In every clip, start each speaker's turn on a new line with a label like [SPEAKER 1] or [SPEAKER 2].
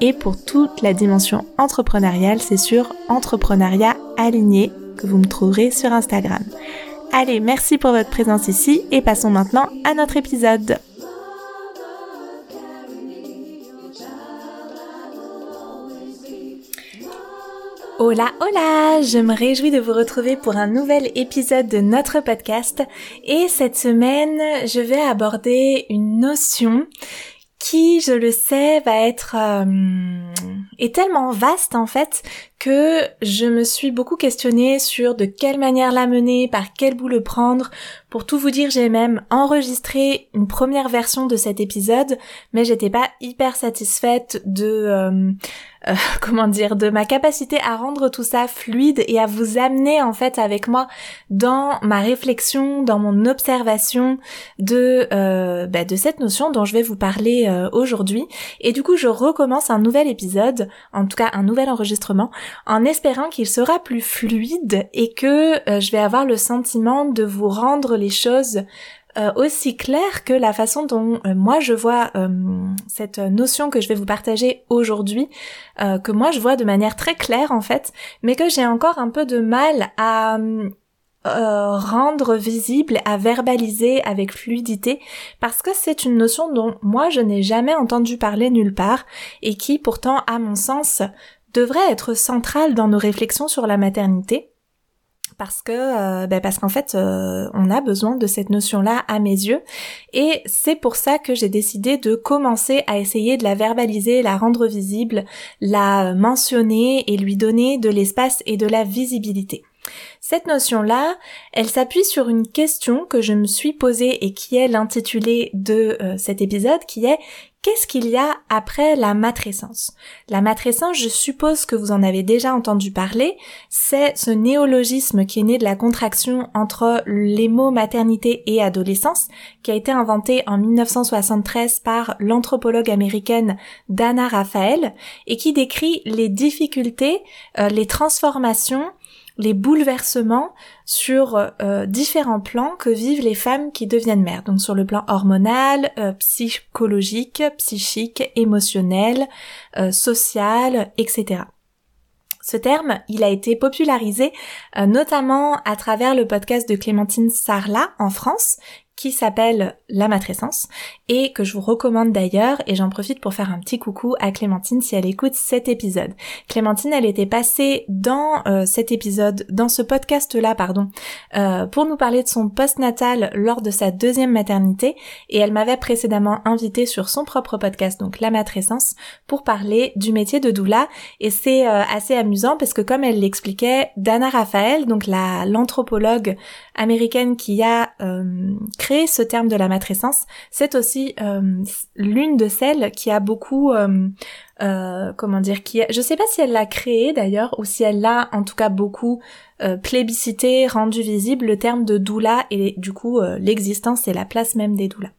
[SPEAKER 1] et pour toute la dimension entrepreneuriale, c'est sur Entrepreneuriat Aligné que vous me trouverez sur Instagram. Allez, merci pour votre présence ici et passons maintenant à notre épisode. Hola hola, je me réjouis de vous retrouver pour un nouvel épisode de notre podcast et cette semaine je vais aborder une notion qui, je le sais, va être euh, est tellement vaste en fait que je me suis beaucoup questionnée sur de quelle manière la mener, par quel bout le prendre. Pour tout vous dire, j'ai même enregistré une première version de cet épisode, mais j'étais pas hyper satisfaite de euh, euh, comment dire, de ma capacité à rendre tout ça fluide et à vous amener en fait avec moi dans ma réflexion, dans mon observation de euh, bah, de cette notion dont je vais vous parler euh, aujourd'hui. Et du coup, je recommence un nouvel épisode, en tout cas un nouvel enregistrement, en espérant qu'il sera plus fluide et que je vais avoir le sentiment de vous rendre les choses euh, aussi clair que la façon dont euh, moi je vois euh, cette notion que je vais vous partager aujourd'hui, que moi je vois de manière très claire en fait, mais que j'ai encore un peu de mal à rendre visible, à verbaliser avec fluidité, parce que c'est une notion dont moi je n'ai jamais entendu parler nulle part, et qui pourtant, à mon sens, devrait être centrale dans nos réflexions sur la maternité parce que euh, ben parce qu'en fait euh, on a besoin de cette notion là à mes yeux et c'est pour ça que j'ai décidé de commencer à essayer de la verbaliser, la rendre visible, la mentionner et lui donner de l'espace et de la visibilité. Cette notion-là, elle s'appuie sur une question que je me suis posée et qui est l'intitulé de euh, cet épisode, qui est Qu'est-ce qu'il y a après la matrescence? La matrescence, je suppose que vous en avez déjà entendu parler, c'est ce néologisme qui est né de la contraction entre les mots maternité et adolescence, qui a été inventé en 1973 par l'anthropologue américaine Dana Raphael, et qui décrit les difficultés, euh, les transformations les bouleversements sur euh, différents plans que vivent les femmes qui deviennent mères. Donc sur le plan hormonal, euh, psychologique, psychique, émotionnel, euh, social, etc. Ce terme, il a été popularisé notamment à travers le podcast de Clémentine Sarlat en France, qui s'appelle La matrescence et que je vous recommande d'ailleurs et j'en profite pour faire un petit coucou à Clémentine si elle écoute cet épisode. Clémentine, elle était passée dans euh, cet épisode, dans ce podcast-là, pardon, euh, pour nous parler de son post-natal lors de sa deuxième maternité et elle m'avait précédemment invité sur son propre podcast, donc La matrescence, pour parler du métier de doula et c'est euh, assez amusant parce que comme elle l'expliquait, Dana Raphael, donc la l'anthropologue américaine qui a créé ce terme de la matrescence, c'est aussi euh, l'une de celles qui a beaucoup, euh, euh, comment dire, qui, a, je sais pas si elle l'a créé d'ailleurs ou si elle l'a en tout cas beaucoup plébiscité, rendu visible le terme de doula et du coup l'existence et la place même des doulas.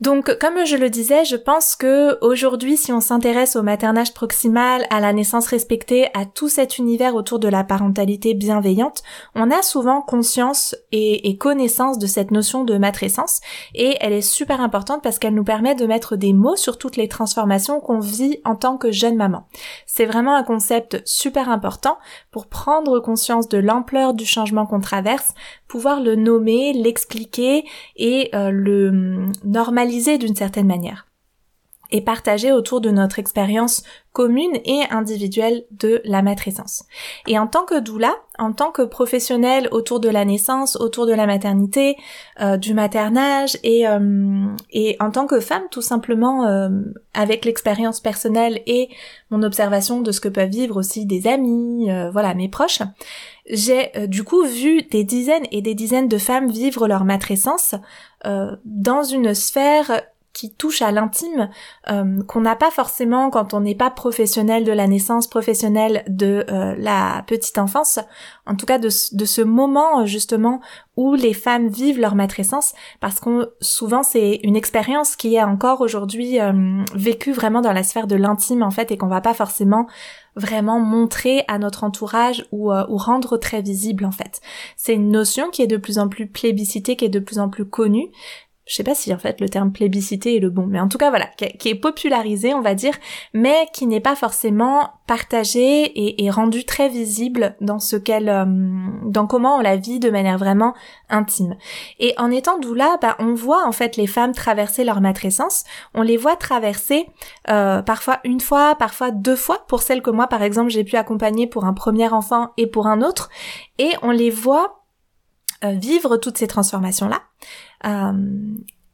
[SPEAKER 1] Donc, comme je le disais, je pense que aujourd'hui, si on s'intéresse au maternage proximal, à la naissance respectée, à tout cet univers autour de la parentalité bienveillante, on a souvent conscience et, connaissance de cette notion de matrescence, et elle est super importante parce qu'elle nous permet de mettre des mots sur toutes les transformations qu'on vit en tant que jeune maman. C'est vraiment un concept super important pour prendre conscience de l'ampleur du changement qu'on traverse, pouvoir le nommer, l'expliquer et euh, le hum, d'une certaine manière. et partager autour de notre expérience commune et individuelle de la matrescence. Et en tant que doula, en tant que professionnelle autour de la naissance, autour de la maternité, euh, du maternage et, euh, et en tant que femme tout simplement euh, avec l'expérience personnelle et mon observation de ce que peuvent vivre aussi des amis, voilà mes proches, j'ai du coup vu des dizaines et des dizaines de femmes vivre leur matrescence dans une sphère qui touche à l'intime euh, qu'on n'a pas forcément quand on n'est pas professionnel de la naissance, professionnel de euh, la petite enfance, en tout cas de, ce moment justement où les femmes vivent leur matrescence, parce que souvent c'est une expérience qui est encore aujourd'hui euh, vécue vraiment dans la sphère de l'intime en fait et qu'on va pas forcément vraiment montrer à notre entourage ou, ou rendre très visible en fait. C'est une notion qui est de plus en plus plébiscitée, qui est de plus en plus connue, je sais pas si en fait le terme plébiscité est le bon, mais en tout cas voilà, qui est popularisé on va dire, mais qui n'est pas forcément partagé et, rendu très visible dans ce qu'elle, euh, dans comment on la vit de manière vraiment intime. Et en étant doula, bah, on voit en fait les femmes traverser leur matrescence, on les voit traverser euh, parfois une fois, parfois deux fois, pour celles que moi par exemple j'ai pu accompagner pour un premier enfant et pour un autre, et on les voit euh, vivre toutes ces transformations euh,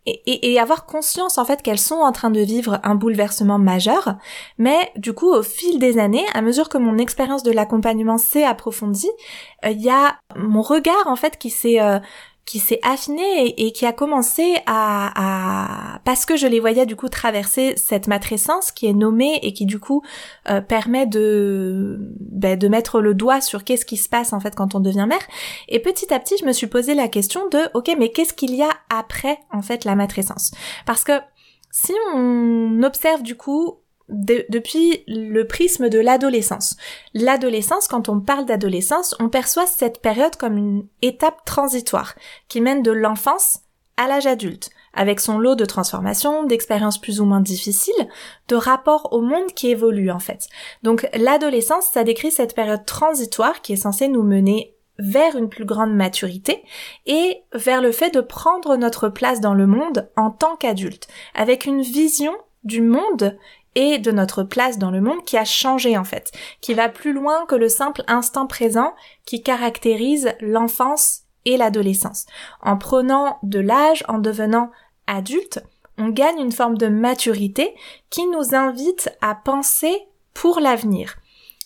[SPEAKER 1] et, et, avoir conscience en fait qu'elles sont en train de vivre un bouleversement majeur, mais du coup au fil des années, à mesure que mon expérience de l'accompagnement s'est approfondie, euh, il y a mon regard en fait qui s'est qui s'est affiné et, qui a commencé à, parce que je les voyais du coup traverser cette matrescence qui est nommée et qui du coup euh, permet de ben, de mettre le doigt sur qu'est-ce qui se passe en fait quand on devient mère. Et petit à petit je me suis posé la question de ok mais qu'est-ce qu'il y a après en fait la matrescence? Parce que si on observe du coup depuis le prisme de l'adolescence. L'adolescence, quand on parle d'adolescence, on perçoit cette période comme une étape transitoire qui mène de l'enfance à l'âge adulte, avec son lot de transformations, d'expériences plus ou moins difficiles, de rapports au monde qui évoluent en fait. Donc l'adolescence, ça décrit cette période transitoire qui est censée nous mener vers une plus grande maturité et vers le fait de prendre notre place dans le monde en tant qu'adulte, avec une vision du monde et de notre place dans le monde qui a changé en fait, qui va plus loin que le simple instant présent qui caractérise l'enfance et l'adolescence. En prenant de l'âge, en devenant adulte, on gagne une forme de maturité qui nous invite à penser pour l'avenir,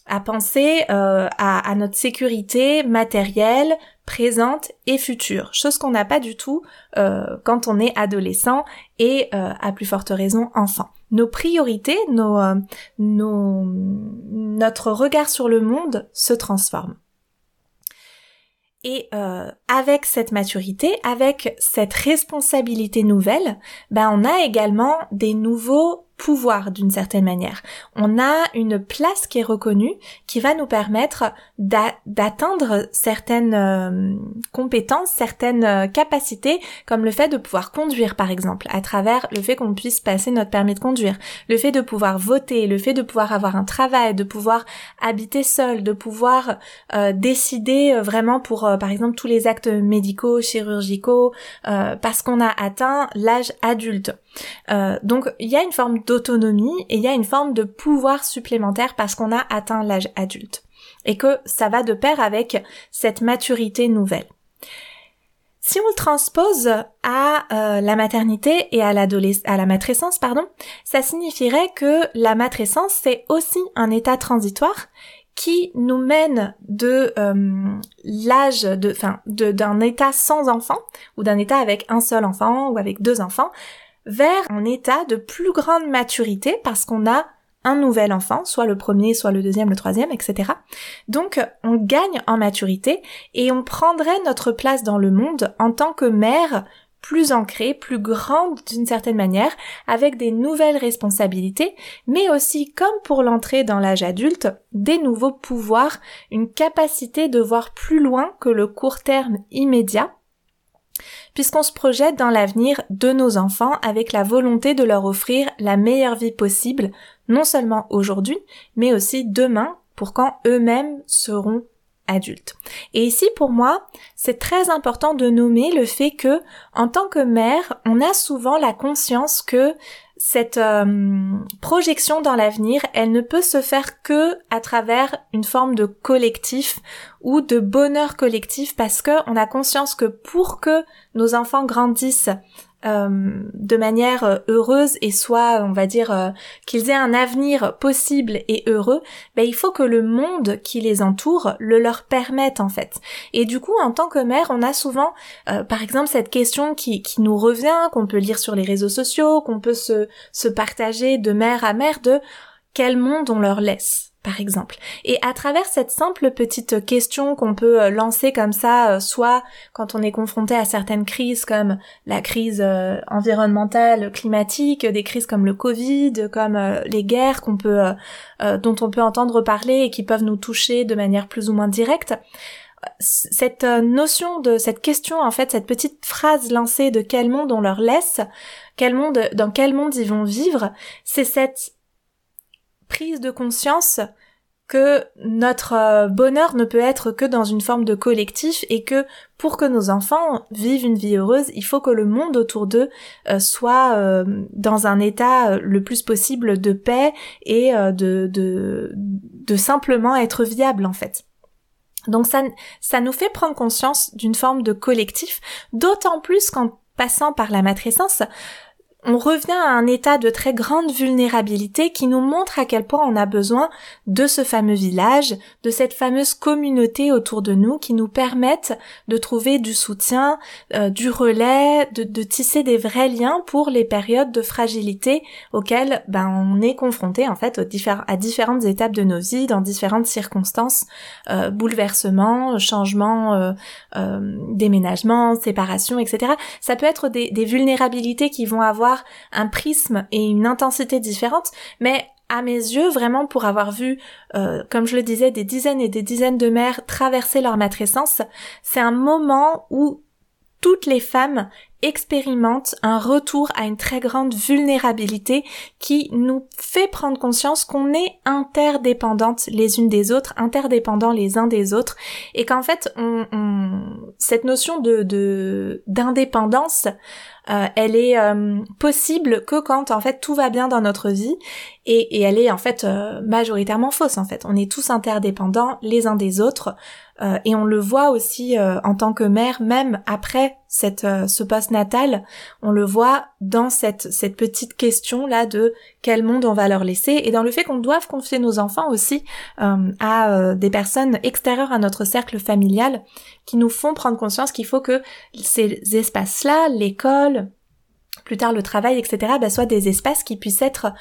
[SPEAKER 1] à penser euh, à, notre sécurité matérielle, présente et future, chose qu'on n'a pas du tout euh, quand on est adolescent et euh, à plus forte raison enfant. Nos priorités, nos, nos, notre regard sur le monde se transforme. Et avec cette maturité, avec cette responsabilité nouvelle, ben on a également des nouveaux pouvoir d'une certaine manière. On a une place qui est reconnue qui va nous permettre d'atteindre certaines euh, compétences, certaines euh, capacités, comme le fait de pouvoir conduire par exemple, à travers le fait qu'on puisse passer notre permis de conduire, le fait de pouvoir voter, le fait de pouvoir avoir un travail, de pouvoir habiter seul, de pouvoir euh, décider vraiment pour par exemple tous les actes médicaux, chirurgicaux, parce qu'on a atteint l'âge adulte. Donc il y a une forme d'autonomie et il y a une forme de pouvoir supplémentaire parce qu'on a atteint l'âge adulte. Et que ça va de pair avec cette maturité nouvelle. Si on le transpose à euh, la maternité et à, à la matrescence, pardon, ça signifierait que la matrescence c'est aussi un état transitoire qui nous mène de euh, l'âge de, enfin, d'un état sans enfant ou d'un état avec un seul enfant ou avec deux enfants vers un état de plus grande maturité parce qu'on a un nouvel enfant, soit le premier, soit le deuxième, le troisième, etc. Donc on gagne en maturité et on prendrait notre place dans le monde en tant que mère plus ancrée, plus grande d'une certaine manière, avec des nouvelles responsabilités, mais aussi, comme pour l'entrée dans l'âge adulte, des nouveaux pouvoirs, une capacité de voir plus loin que le court terme immédiat, puisqu'on se projette dans l'avenir de nos enfants avec la volonté de leur offrir la meilleure vie possible, non seulement aujourd'hui, mais aussi demain, pour quand eux-mêmes seront adultes. Et ici, pour moi, c'est très important de nommer le fait que, en tant que mère, on a souvent la conscience que cette euh, projection dans l'avenir, elle ne peut se faire que à travers une forme de collectif ou de bonheur collectif parce que on a conscience que pour que nos enfants grandissent euh, de manière euh, heureuse et soit, on va dire, euh, qu'ils aient un avenir possible et heureux, ben, il faut que le monde qui les entoure le leur permette en fait. Et du coup, en tant que mère, on a souvent, par exemple, cette question qui, qui nous revient, qu'on peut lire sur les réseaux sociaux, qu'on peut se, se partager de mère à mère de quel monde on leur laisse par exemple. Et à travers cette simple petite question qu'on peut euh, lancer comme ça, euh, soit quand on est confronté à certaines crises comme la crise euh, environnementale, climatique, des crises comme le Covid, comme les guerres qu'on peut, dont on peut entendre parler et qui peuvent nous toucher de manière plus ou moins directe, cette notion de cette question en fait cette petite phrase lancée de quel monde on leur laisse quel monde dans quel monde ils vont vivre c'est cette prise de conscience que notre euh, bonheur ne peut être que dans une forme de collectif et que pour que nos enfants vivent une vie heureuse, il faut que le monde autour d'eux euh, soit euh, dans un état le plus possible de paix et de, de, simplement être viable en fait. Donc ça, ça nous fait prendre conscience d'une forme de collectif, d'autant plus qu'en passant par la matrescence, on revient à un état de très grande vulnérabilité qui nous montre à quel point on a besoin de ce fameux village, de cette fameuse communauté autour de nous qui nous permettent de trouver du soutien, euh, du relais, de, tisser des vrais liens pour les périodes de fragilité auxquelles ben, on est confronté en fait à différentes étapes de nos vies, dans différentes circonstances, euh, bouleversements, changements, euh, déménagements, séparations, etc. Ça peut être des vulnérabilités qui vont avoir un prisme et une intensité différente, mais à mes yeux, vraiment pour avoir vu, euh, comme je le disais, des dizaines et des dizaines de mères traverser leur matrescence, c'est un moment où toutes les femmes expérimentent un retour à une très grande vulnérabilité qui nous fait prendre conscience qu'on est interdépendantes les unes des autres, interdépendants les uns des autres, et qu'en fait, cette notion de d'indépendance, euh, elle est euh, possible que quand en fait tout va bien dans notre vie et, elle est en fait euh, majoritairement fausse en fait. On est tous interdépendants les uns des autres et on le voit aussi en tant que mère même après cette ce post natal, on le voit dans cette cette petite question là de quel monde on va leur laisser et dans le fait qu'on doive confier nos enfants aussi à des personnes extérieures à notre cercle familial qui nous font prendre conscience qu'il faut que ces espaces-là, l'école, plus tard le travail, etc., bah, soient des espaces qui puissent être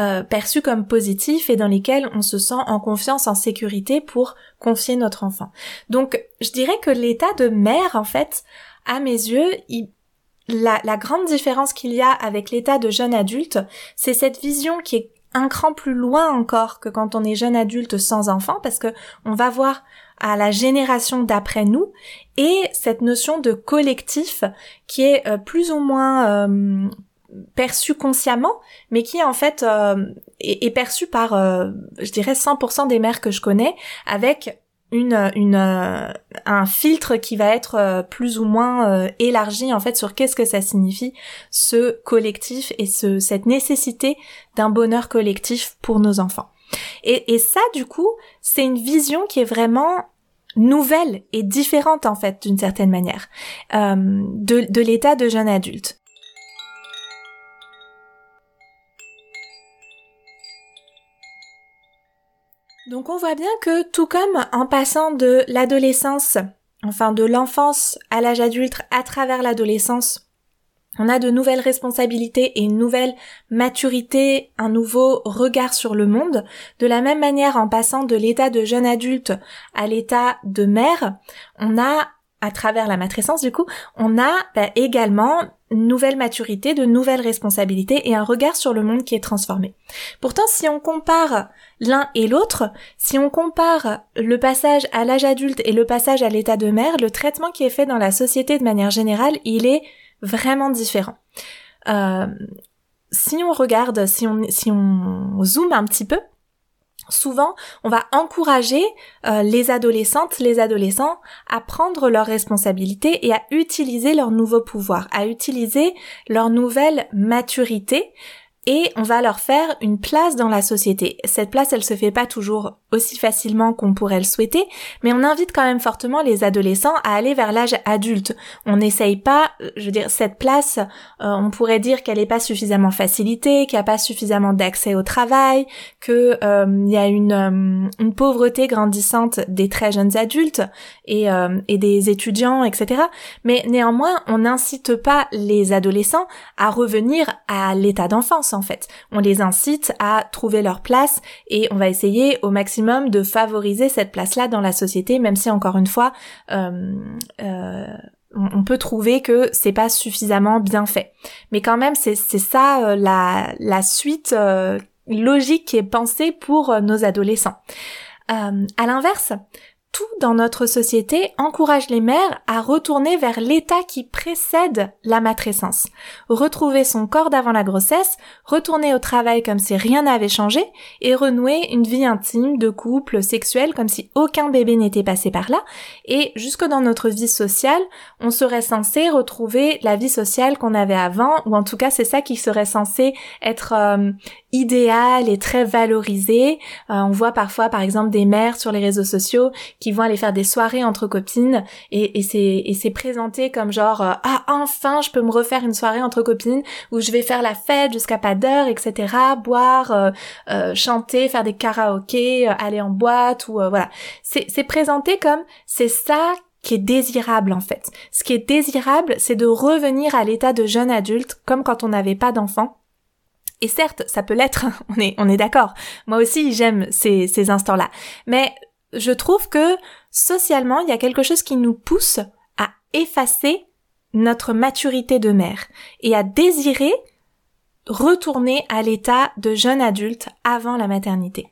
[SPEAKER 1] euh, perçus comme positifs et dans lesquels on se sent en confiance, en sécurité pour confier notre enfant. Donc, je dirais que l'état de mère, en fait, à mes yeux, la, la grande différence qu'il y a avec l'état de jeune adulte, c'est cette vision qui est un cran plus loin encore que quand on est jeune adulte sans enfant, parce que on va voir à la génération d'après nous et cette notion de collectif qui est euh, plus ou moins euh, perçue consciemment, mais qui en fait euh, est, est perçue par, je dirais, 100% des mères que je connais, avec une, une un filtre qui va être plus ou moins élargi en fait sur qu'est-ce que ça signifie ce collectif et ce, cette nécessité d'un bonheur collectif pour nos enfants. Et, et ça, du coup, c'est une vision qui est vraiment nouvelle et différente en fait d'une certaine manière euh, de, de l'état de jeune adulte. Donc on voit bien que tout comme en passant de l'adolescence, enfin de l'enfance à l'âge adulte à travers l'adolescence, on a de nouvelles responsabilités et une nouvelle maturité, un nouveau regard sur le monde. De la même manière, en passant de l'état de jeune adulte à l'état de mère, on a, à travers la matrescence du coup, on a bah, également une nouvelle maturité, de nouvelles responsabilités et un regard sur le monde qui est transformé. Pourtant, si on compare l'un et l'autre, si on compare le passage à l'âge adulte et le passage à l'état de mère, le traitement qui est fait dans la société de manière générale, il est vraiment différent. Euh, si on regarde, si on, si on zoome un petit peu, souvent on va encourager euh, les adolescentes, les adolescents à prendre leurs responsabilités et à utiliser leur nouveau pouvoir, à utiliser leur nouvelle maturité et on va leur faire une place dans la société. Cette place, elle se fait pas toujours aussi facilement qu'on pourrait le souhaiter, mais on invite quand même fortement les adolescents à aller vers l'âge adulte. On n'essaye pas, je veux dire, cette place, euh, on pourrait dire qu'elle n'est pas suffisamment facilitée, qu'il n'y a pas suffisamment d'accès au travail, que euh, il y a une, euh, pauvreté grandissante des très jeunes adultes et des étudiants, etc. Mais néanmoins, on n'incite pas les adolescents à revenir à l'état d'enfance en fait. On les incite à trouver leur place et on va essayer au maximum de favoriser cette place-là dans la société, même si encore une fois, euh, euh, on peut trouver que c'est pas suffisamment bien fait. Mais quand même, c'est ça euh, la, la suite logique qui est pensée pour nos adolescents. à l'inverse, tout dans notre société encourage les mères à retourner vers l'état qui précède la matrescence. Retrouver son corps d'avant la grossesse, retourner au travail comme si rien n'avait changé et renouer une vie intime de couple sexuel comme si aucun bébé n'était passé par là. Et jusque dans notre vie sociale, on serait censé retrouver la vie sociale qu'on avait avant ou en tout cas c'est ça qui serait censé être euh, idéal et très valorisé. Euh, on voit parfois par exemple des mères sur les réseaux sociaux qui vont aller faire des soirées entre copines et, et c'est présenté comme genre euh, ah enfin je peux me refaire une soirée entre copines où je vais faire la fête jusqu'à pas d'heure etc boire euh, euh, chanter faire des karaokés aller en boîte ou voilà c'est c'est présenté comme c'est ça qui est désirable en fait. Ce qui est désirable, c'est de revenir à l'état de jeune adulte, comme quand on n'avait pas d'enfant. Et certes, ça peut l'être, on est, on est d'accord. Moi aussi, j'aime ces, ces instants-là. Mais je trouve que socialement, il y a quelque chose qui nous pousse à effacer notre maturité de mère et à désirer retourner à l'état de jeune adulte avant la maternité.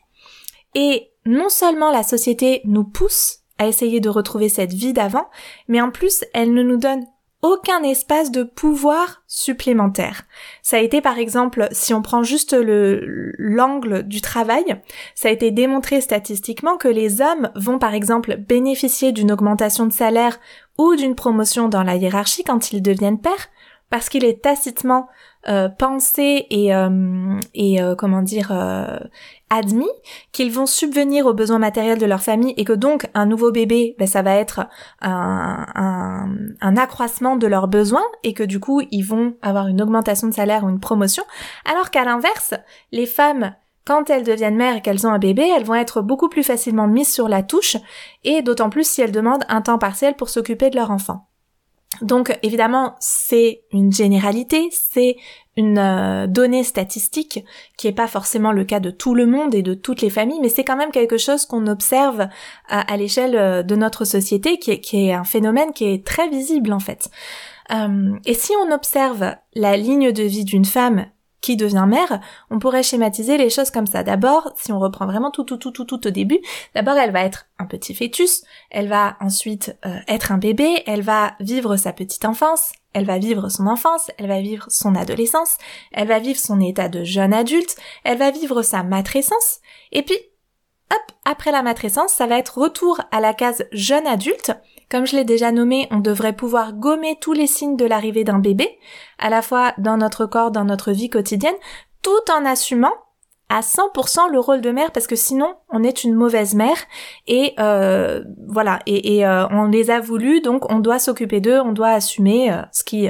[SPEAKER 1] Et non seulement la société nous pousse à essayer de retrouver cette vie d'avant, mais en plus elle ne nous donne aucun espace de pouvoir supplémentaire. Ça a été par exemple, si on prend juste le l'angle du travail, ça a été démontré statistiquement que les hommes vont par exemple bénéficier d'une augmentation de salaire ou d'une promotion dans la hiérarchie quand ils deviennent pères, parce qu'il est tacitement euh, pensé et, euh, euh, comment dire admis qu'ils vont subvenir aux besoins matériels de leur famille et que donc un nouveau bébé, ben, ça va être un, un, un, accroissement de leurs besoins et que du coup ils vont avoir une augmentation de salaire ou une promotion, alors qu'à l'inverse, les femmes quand elles deviennent mères et qu'elles ont un bébé, elles vont être beaucoup plus facilement mises sur la touche et d'autant plus si elles demandent un temps partiel pour s'occuper de leur enfant. Donc évidemment, c'est une généralité, c'est une euh, donnée statistique qui n'est pas forcément le cas de tout le monde et de toutes les familles, mais c'est quand même quelque chose qu'on observe à, l'échelle euh, de notre société, qui est, un phénomène qui est très visible en fait. Euh, et si on observe la ligne de vie d'une femme qui devient mère, on pourrait schématiser les choses comme ça. D'abord, si on reprend vraiment tout, tout, tout, tout, tout au début, d'abord elle va être un petit fœtus, elle va ensuite euh, être un bébé, elle va vivre sa petite enfance, elle va vivre son enfance, elle va vivre son adolescence, elle va vivre son état de jeune adulte, elle va vivre sa matrescence, et puis, hop, après la matrescence, ça va être retour à la case jeune adulte, comme je l'ai déjà nommé, on devrait pouvoir gommer tous les signes de l'arrivée d'un bébé, à la fois dans notre corps, dans notre vie quotidienne, tout en assumant à 100% le rôle de mère parce que sinon on est une mauvaise mère. Et euh, voilà. Et, euh, on les a voulu donc on doit s'occuper d'eux on doit assumer euh, ce qui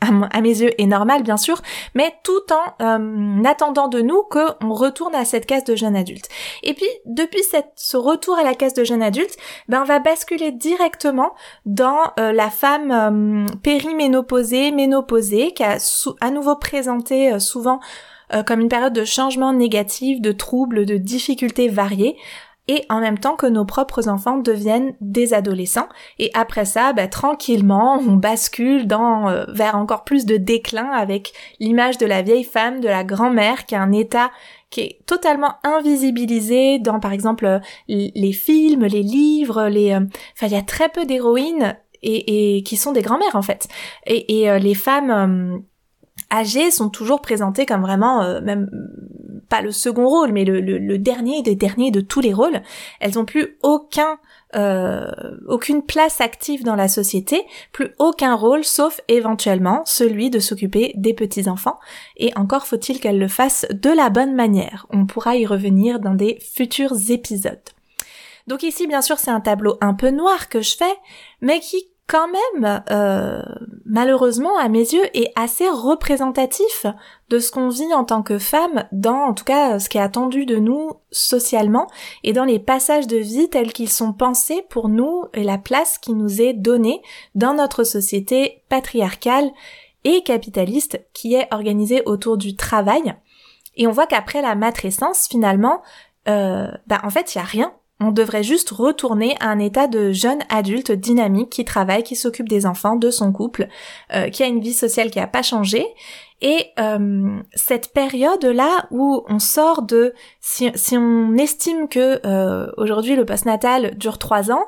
[SPEAKER 1] à, mes yeux est normal bien sûr, mais tout en euh, attendant de nous qu'on retourne à cette case de jeune adulte. Et puis depuis ce retour à la case de jeune adulte, ben on va basculer directement dans euh, la femme euh, périménopausée, ménopausée, qui a à nouveau présenté souvent comme une période de changement négatif, de troubles, de difficultés variées, et en même temps que nos propres enfants deviennent des adolescents. Et après ça, bah, tranquillement, on bascule dans euh, vers encore plus de déclin avec l'image de la vieille femme, de la grand-mère qui a un état qui est totalement invisibilisé dans par exemple euh, les films, les livres, les euh, enfin il y a très peu d'héroïnes et, qui sont des grand-mères en fait. Et les femmes âgées sont toujours présentées comme vraiment même pas le second rôle, mais le, dernier des derniers de tous les rôles. Elles ont plus aucun euh, aucune place active dans la société, plus aucun rôle sauf éventuellement celui de s'occuper des petits enfants. Et encore faut-il qu'elles le fassent de la bonne manière. On pourra y revenir dans des futurs épisodes. Donc ici, bien sûr, c'est un tableau un peu noir que je fais, mais qui quand même, euh, malheureusement, à mes yeux, est assez représentatif de ce qu'on vit en tant que femme, dans en tout cas ce qui est attendu de nous socialement, et dans les passages de vie tels qu'ils sont pensés pour nous et la place qui nous est donnée dans notre société patriarcale et capitaliste qui est organisée autour du travail. Et on voit qu'après la matrescence, finalement, euh, bah en fait, il y a rien on devrait juste retourner à un état de jeune adulte dynamique qui travaille, qui s'occupe des enfants, de son couple, euh, qui a une vie sociale qui n'a pas changé. Et euh, cette période-là où on sort de, si, on estime que euh, aujourd'hui le postnatal dure trois ans,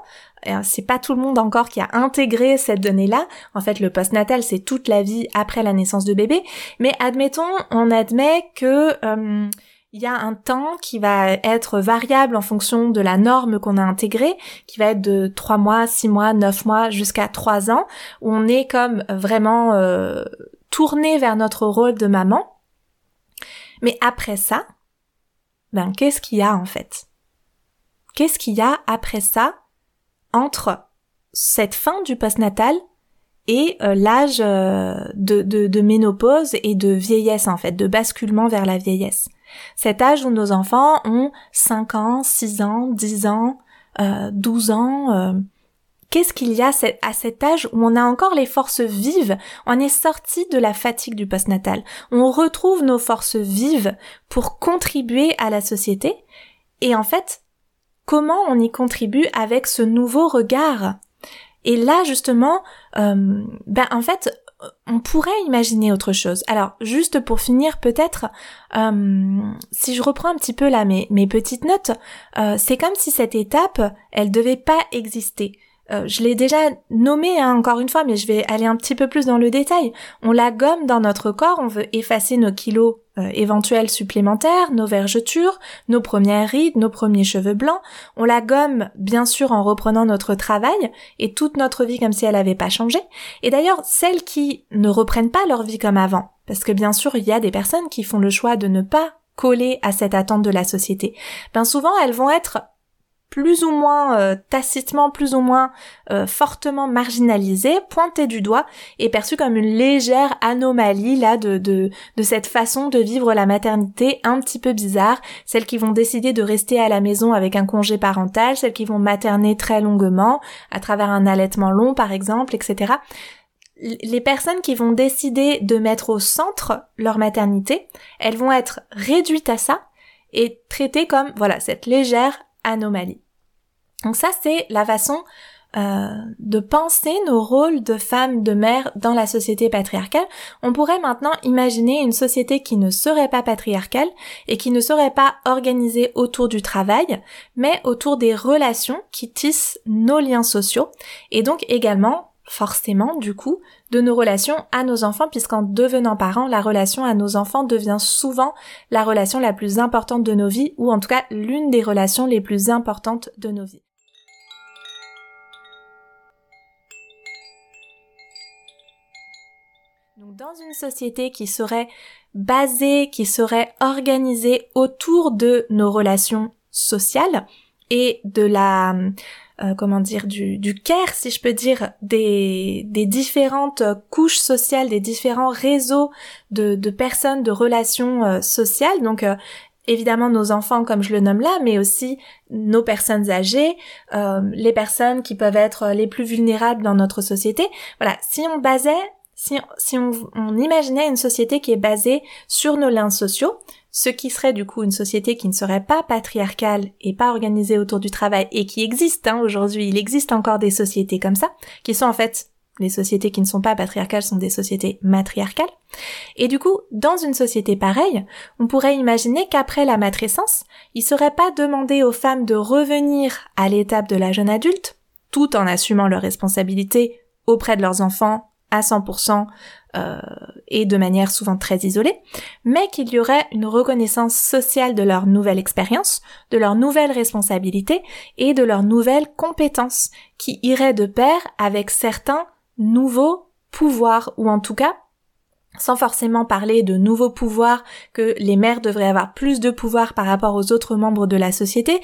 [SPEAKER 1] c'est pas tout le monde encore qui a intégré cette donnée-là. En fait, le postnatal, c'est toute la vie après la naissance de bébé. Mais admettons, on admet que il y a un temps qui va être variable en fonction de la norme qu'on a intégrée, qui va être de 3 mois, 6 mois, 9 mois, jusqu'à 3 ans, où on est comme vraiment euh, tourné vers notre rôle de maman. Mais après ça, ben qu'est-ce qu'il y a en fait? Qu'est-ce qu'il y a après ça entre cette fin du postnatal et euh, l'âge euh, de, de, de ménopause et de vieillesse en fait, de basculement vers la vieillesse? Cet âge où nos enfants ont 5 ans, 6 ans, 10 ans, euh, 12 ans. Euh, qu'est-ce qu'il y a à cet âge où on a encore les forces vives? On est sorti de la fatigue du postnatal. On retrouve nos forces vives pour contribuer à la société. Et en fait, comment on y contribue avec ce nouveau regard? Et là, justement, euh, ben en fait, on pourrait imaginer autre chose. Alors, juste pour finir, peut-être, euh, si je reprends un petit peu là mes, petites notes, euh, c'est comme si cette étape, elle devait pas exister. Euh, je l'ai déjà nommé hein, encore une fois, mais je vais aller un petit peu plus dans le détail. On la gomme dans notre corps, on veut effacer nos kilos euh, éventuels supplémentaires, nos vergetures, nos premières rides, nos premiers cheveux blancs. On la gomme bien sûr en reprenant notre travail et toute notre vie comme si elle n'avait pas changé. Et d'ailleurs, celles qui ne reprennent pas leur vie comme avant, parce que bien sûr il y a des personnes qui font le choix de ne pas coller à cette attente de la société, ben souvent elles vont être plus ou moins euh, tacitement, plus ou moins euh, fortement marginalisé, pointé du doigt et perçu comme une légère anomalie là de, de, de cette façon de vivre la maternité un petit peu bizarre, celles qui vont décider de rester à la maison avec un congé parental, celles qui vont materner très longuement, à travers un allaitement long par exemple, etc les personnes qui vont décider de mettre au centre leur maternité, elles vont être réduites à ça et traitées comme, voilà, cette légère anomalie. Donc ça, c'est la façon euh, de penser nos rôles de femmes, de mères dans la société patriarcale. On pourrait maintenant imaginer une société qui ne serait pas patriarcale et qui ne serait pas organisée autour du travail, mais autour des relations qui tissent nos liens sociaux et donc également forcément, du coup, de nos relations à nos enfants, puisqu'en devenant parents, la relation à nos enfants devient souvent la relation la plus importante de nos vies, ou en tout cas l'une des relations les plus importantes de nos vies. Donc dans une société qui serait basée, qui serait organisée autour de nos relations sociales et de la euh, comment dire du, du care si je peux dire des, des différentes couches sociales des différents réseaux de, de personnes de relations euh, sociales. Donc euh, évidemment nos enfants comme je le nomme là mais aussi nos personnes âgées les personnes qui peuvent être les plus vulnérables dans notre société. Voilà si on basait si, on, imaginait une société qui est basée sur nos liens sociaux ce qui serait du coup une société qui ne serait pas patriarcale et pas organisée autour du travail et qui existe hein, aujourd'hui, il existe encore des sociétés comme ça, qui sont en fait les sociétés qui ne sont pas patriarcales sont des sociétés matriarcales. Et du coup, dans une société pareille, on pourrait imaginer qu'après la matrescence, il serait pas demandé aux femmes de revenir à l'étape de la jeune adulte, tout en assumant leurs responsabilités auprès de leurs enfants, à 100% euh, et de manière souvent très isolée, mais qu'il y aurait une reconnaissance sociale de leur nouvelle expérience, de leur nouvelle responsabilité et de leurs nouvelles compétences qui iraient de pair avec certains nouveaux pouvoirs ou en tout cas sans forcément parler de nouveaux pouvoirs, que les mères devraient avoir plus de pouvoir par rapport aux autres membres de la société,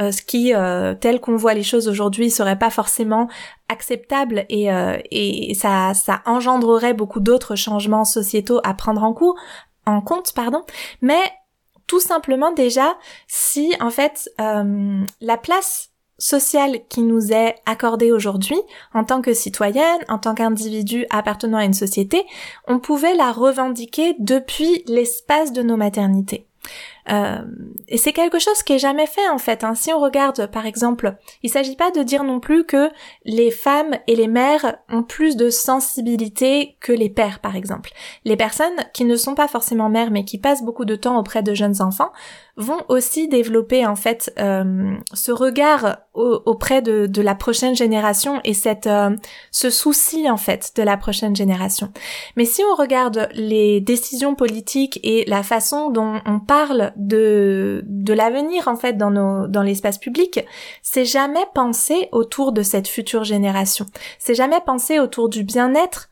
[SPEAKER 1] euh, ce qui, euh, tel qu'on voit les choses aujourd'hui, serait pas forcément acceptable et, euh, et ça, ça engendrerait beaucoup d'autres changements sociétaux à prendre en, en compte, pardon. Mais tout simplement déjà, si en fait la place sociale qui nous est accordée aujourd'hui en tant que citoyenne, en tant qu'individu appartenant à une société, on pouvait la revendiquer depuis l'espace de nos maternités. Euh, et c'est quelque chose qui est jamais fait en fait. Hein. Si on regarde par exemple, il s'agit pas de dire non plus que les femmes et les mères ont plus de sensibilité que les pères par exemple. Les personnes qui ne sont pas forcément mères mais qui passent beaucoup de temps auprès de jeunes enfants vont aussi développer en fait euh, ce regard auprès de, la prochaine génération et cette euh, ce souci en fait de la prochaine génération. Mais si on regarde les décisions politiques et la façon dont on parle de de l'avenir en fait dans nos dans l'espace public, c'est jamais pensé autour de cette future génération. C'est jamais pensé autour du bien-être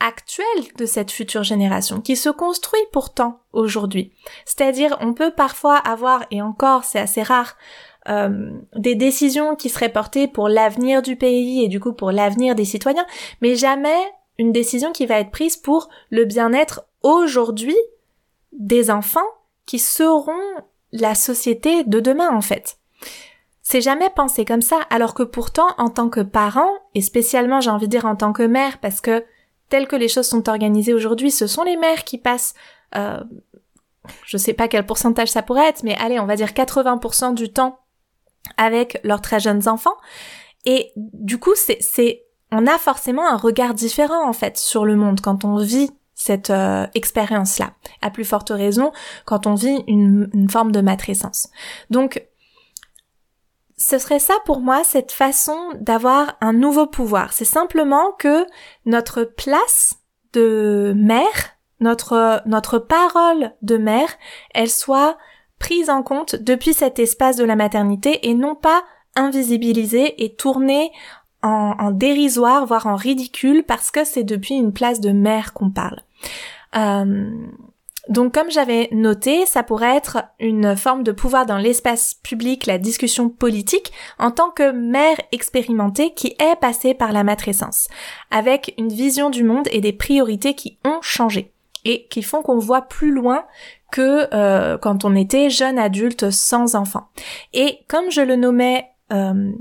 [SPEAKER 1] actuel de cette future génération qui se construit pourtant aujourd'hui. C'est-à-dire on peut parfois avoir, et encore c'est assez rare, euh, des décisions qui seraient portées pour l'avenir du pays et du coup pour l'avenir des citoyens, mais jamais une décision qui va être prise pour le bien-être aujourd'hui des enfants qui seront la société de demain en fait. C'est jamais pensé comme ça, alors que pourtant, en tant que parent, et spécialement j'ai envie de dire en tant que mère, parce que telles que les choses sont organisées aujourd'hui, ce sont les mères qui passent, euh, je sais pas quel pourcentage ça pourrait être, mais allez, on va dire 80% du temps avec leurs très jeunes enfants. Et du coup, c'est, c'est, on a forcément un regard différent en fait sur le monde quand on vit cette euh, expérience-là. À plus forte raison quand on vit une, forme de matrescence. Donc, ce serait ça pour moi, cette façon d'avoir un nouveau pouvoir. C'est simplement que notre place de mère, notre, notre parole de mère, elle soit prise en compte depuis cet espace de la maternité et non pas invisibilisée et tournée en dérisoire, voire en ridicule, parce que c'est depuis une place de mère qu'on parle. Euh, donc comme j'avais noté, ça pourrait être une forme de pouvoir dans l'espace public, la discussion politique, en tant que mère expérimentée qui est passée par la matrescence, avec une vision du monde et des priorités qui ont changé et qui font qu'on voit plus loin que euh, quand on était jeune adulte sans enfant. Et comme je le nommais euh,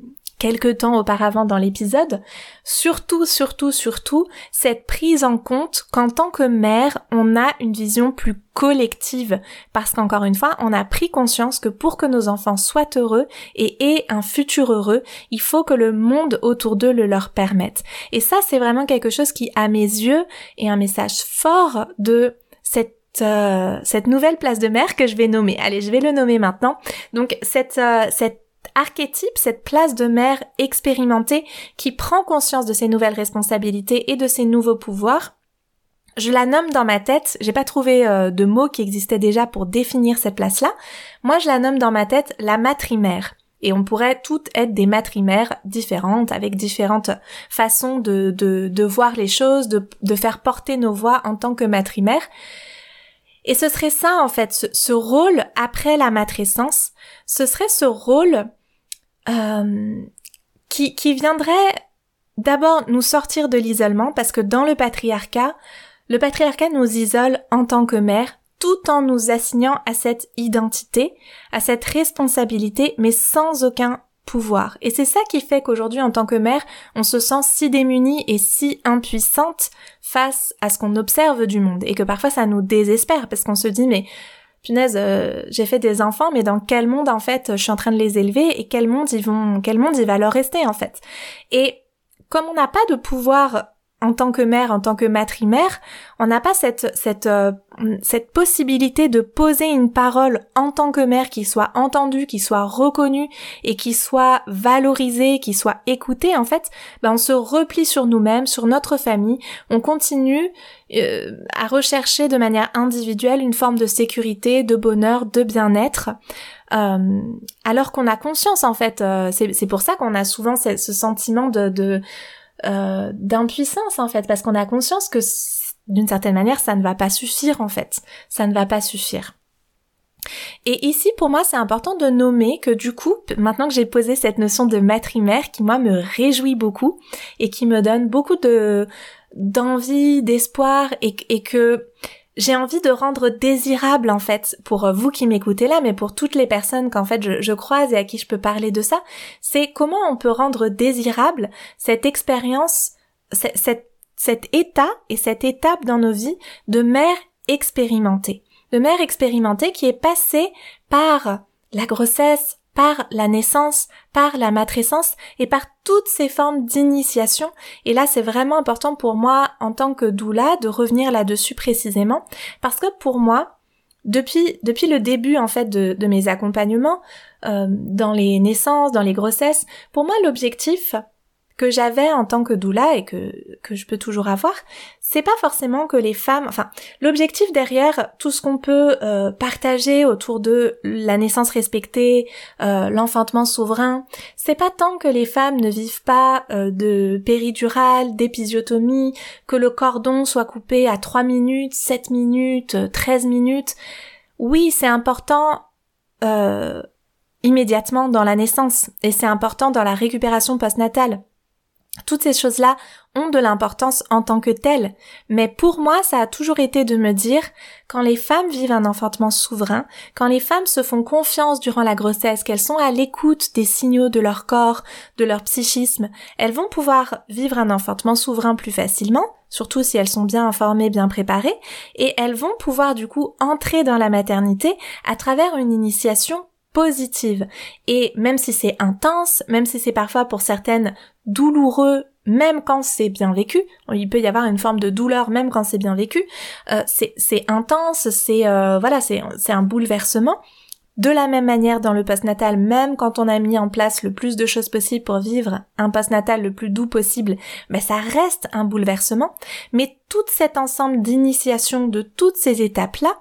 [SPEAKER 1] quelque temps auparavant dans l'épisode, surtout, surtout, surtout, cette prise en compte qu'en tant que mère, on a une vision plus collective, parce qu'encore une fois, on a pris conscience que pour que nos enfants soient heureux et aient un futur heureux, il faut que le monde autour d'eux le leur permette. Et ça, c'est vraiment quelque chose qui, à mes yeux, est un message fort de cette euh, cette nouvelle place de mère que je vais nommer. Allez, je vais le nommer maintenant. Donc cette euh, cette archétype, cette place de mère expérimentée qui prend conscience de ses nouvelles responsabilités et de ses nouveaux pouvoirs. Je la nomme dans ma tête, j'ai pas trouvé euh, de mots qui existaient déjà pour définir cette place-là. Moi, je la nomme dans ma tête la matrimère. Et on pourrait toutes être des matrimères différentes, avec différentes façons de, de, de voir les choses, de, de faire porter nos voix en tant que matrimère. Et ce serait ça, en fait, ce, rôle après la matrescence, ce serait ce rôle euh, qui, qui viendrait d'abord nous sortir de l'isolement parce que dans le patriarcat, le patriarcat nous isole en tant que mère tout en nous assignant à cette identité, à cette responsabilité, mais sans aucun Et c'est ça qui fait qu'aujourd'hui, en tant que mère, on se sent si démunie et si impuissante face à ce qu'on observe du monde, et que parfois ça nous désespère, parce qu'on se dit, mais punaise, euh, j'ai fait des enfants, mais dans quel monde en fait je suis en train de les élever et quel monde ils vont, quel monde il va leur rester en fait. Et comme on n'a pas de pouvoir en tant que mère, en tant que matrimère, on n'a pas cette cette euh, cette possibilité de poser une parole en tant que mère qui soit entendue, qui soit reconnue et qui soit valorisée, qui soit écoutée. En fait, ben on se replie sur nous-mêmes, sur notre famille. On continue euh, à rechercher de manière individuelle une forme de sécurité, de bonheur, de bien-être. Euh, alors qu'on a conscience en fait, c'est pour ça qu'on a souvent ce, ce sentiment de, de euh, d'impuissance en fait, parce qu'on a conscience que d'une certaine manière, ça ne va pas suffire en fait. Ça ne va pas suffire. Et ici, pour moi, c'est important de nommer que du coup, maintenant que j'ai posé cette notion de matrimère qui, moi, me réjouit beaucoup et qui me donne beaucoup de d'envie, d'espoir et, et que j'ai envie de rendre désirable en fait pour vous qui m'écoutez là, mais pour toutes les personnes qu'en fait je, je, croise et à qui je peux parler de ça, c'est comment on peut rendre désirable cette expérience, cette, cet état et cette étape dans nos vies de mère expérimentée, de mère expérimentée qui est passée par la grossesse, par la naissance, par la matrescence et par toutes ces formes d'initiation. Et là, c'est vraiment important pour moi, en tant que doula, de revenir là-dessus précisément, parce que pour moi, depuis, depuis le début, en fait, de, de mes accompagnements, euh, dans les naissances, dans les grossesses, pour moi, l'objectif, que j'avais en tant que doula et que, que je peux toujours avoir, c'est pas forcément que les femmes, enfin, l'objectif derrière tout ce qu'on peut euh, partager autour de la naissance respectée, euh, l'enfantement souverain, c'est pas tant que les femmes ne vivent pas euh, de péridurale, d'épisiotomie, que le cordon soit coupé à 3 minutes, 7 minutes, 13 minutes. Oui, c'est important immédiatement dans la naissance et c'est important dans la récupération postnatale. Toutes ces choses-là ont de l'importance en tant que telles, mais pour moi ça a toujours été de me dire, quand les femmes vivent un enfantement souverain, quand les femmes se font confiance durant la grossesse, qu'elles sont à l'écoute des signaux de leur corps, de leur psychisme, elles vont pouvoir vivre un enfantement souverain plus facilement, surtout si elles sont bien informées, bien préparées, et elles vont pouvoir du coup entrer dans la maternité à travers une initiation positive. Et même si c'est intense, même si c'est parfois pour certaines douloureux, même quand c'est bien vécu, il peut y avoir une forme de douleur même quand c'est bien vécu, euh, c'est intense, c'est euh, voilà, c'est un bouleversement. De la même manière dans le postnatal, même quand on a mis en place le plus de choses possibles pour vivre un postnatal le plus doux possible, mais ça reste un bouleversement. Mais tout cet ensemble d'initiation de toutes ces étapes-là,